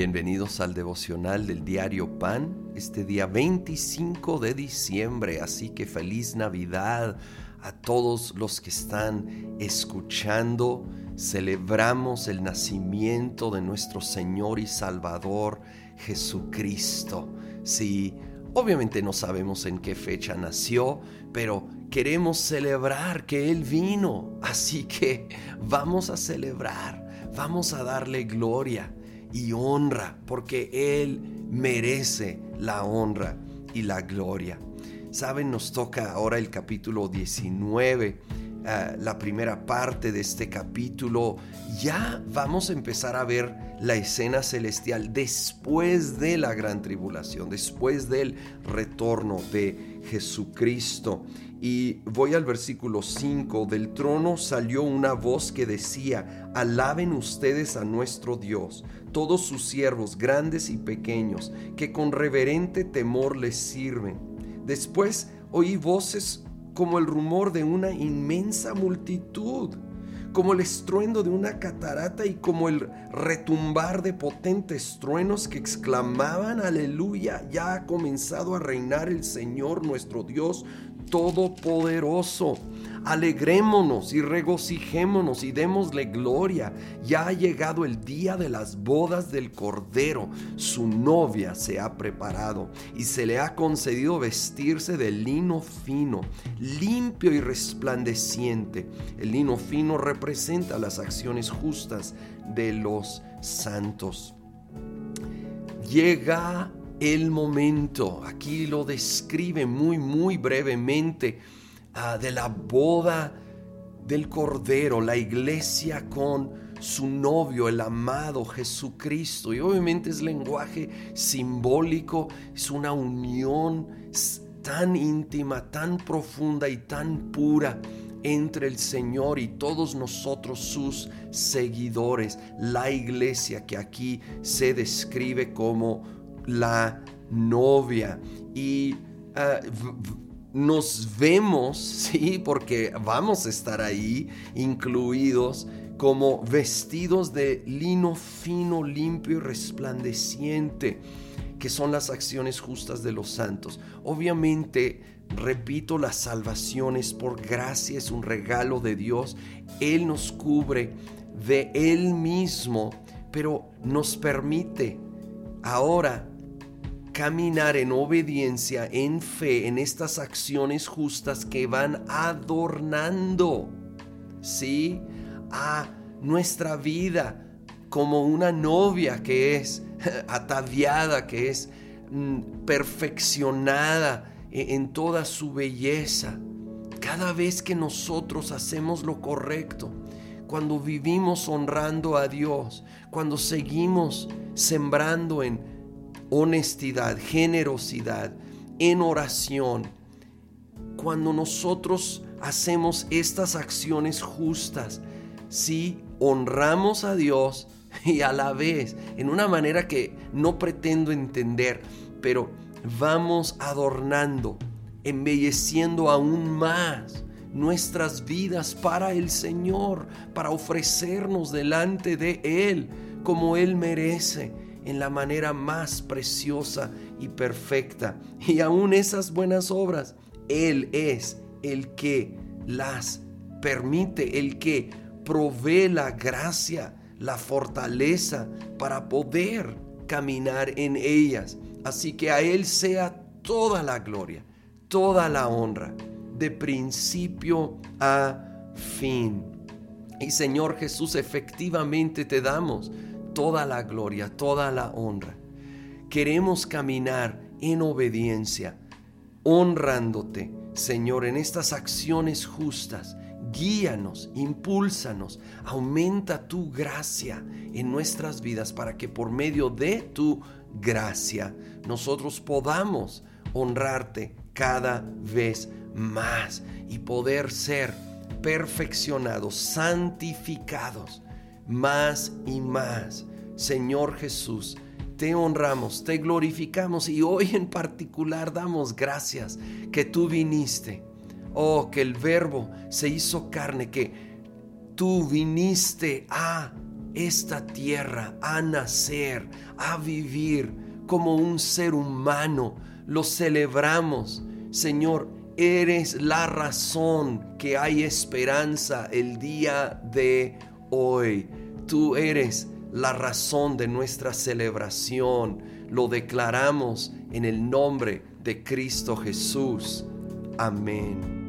Bienvenidos al devocional del diario Pan, este día 25 de diciembre, así que feliz Navidad a todos los que están escuchando. Celebramos el nacimiento de nuestro Señor y Salvador Jesucristo. Sí, obviamente no sabemos en qué fecha nació, pero queremos celebrar que Él vino, así que vamos a celebrar, vamos a darle gloria y honra, porque Él merece la honra y la gloria. Saben, nos toca ahora el capítulo 19, ah, la primera parte de este capítulo. Ya vamos a empezar a ver la escena celestial después de la gran tribulación, después del retorno de Jesucristo. Y voy al versículo 5, del trono salió una voz que decía, alaben ustedes a nuestro Dios, todos sus siervos, grandes y pequeños, que con reverente temor les sirven. Después oí voces como el rumor de una inmensa multitud como el estruendo de una catarata y como el retumbar de potentes truenos que exclamaban, aleluya, ya ha comenzado a reinar el Señor nuestro Dios Todopoderoso. Alegrémonos y regocijémonos y démosle gloria. Ya ha llegado el día de las bodas del Cordero. Su novia se ha preparado y se le ha concedido vestirse de lino fino, limpio y resplandeciente. El lino fino representa las acciones justas de los santos. Llega el momento, aquí lo describe muy, muy brevemente Ah, de la boda del Cordero, la iglesia con su novio, el amado Jesucristo. Y obviamente es lenguaje simbólico, es una unión tan íntima, tan profunda y tan pura entre el Señor y todos nosotros sus seguidores, la iglesia que aquí se describe como la novia. Y ah, nos vemos, sí, porque vamos a estar ahí incluidos como vestidos de lino fino, limpio y resplandeciente, que son las acciones justas de los santos. Obviamente, repito, la salvación es por gracia, es un regalo de Dios. Él nos cubre de Él mismo, pero nos permite ahora caminar en obediencia, en fe, en estas acciones justas que van adornando, ¿sí? A nuestra vida como una novia que es ataviada, que es mm, perfeccionada e-, en toda su belleza. Cada vez que nosotros hacemos lo correcto, cuando vivimos honrando a Dios, cuando seguimos sembrando en honestidad, generosidad, en oración. Cuando nosotros hacemos estas acciones justas, si honramos a Dios y a la vez, en una manera que no pretendo entender, pero vamos adornando, embelleciendo aún más nuestras vidas para el Señor, para ofrecernos delante de Él como Él merece en la manera más preciosa y perfecta. Y aún esas buenas obras, Él es el que las permite, el que provee la gracia, la fortaleza para poder caminar en ellas. Así que a Él sea toda la gloria, toda la honra, de principio a fin. Y Señor Jesús, efectivamente te damos toda la gloria, toda la honra. Queremos caminar en obediencia, honrándote, Señor, en estas acciones justas. Guíanos, impúlsanos, aumenta tu gracia en nuestras vidas para que por medio de tu gracia nosotros podamos honrarte cada vez más y poder ser perfeccionados, santificados más y más. Señor Jesús, te honramos, te glorificamos y hoy en particular damos gracias que tú viniste. Oh, que el verbo se hizo carne, que tú viniste a esta tierra a nacer, a vivir como un ser humano. Lo celebramos. Señor, eres la razón que hay esperanza el día de hoy. Tú eres la razón de nuestra celebración. Lo declaramos en el nombre de Cristo Jesús. Amén.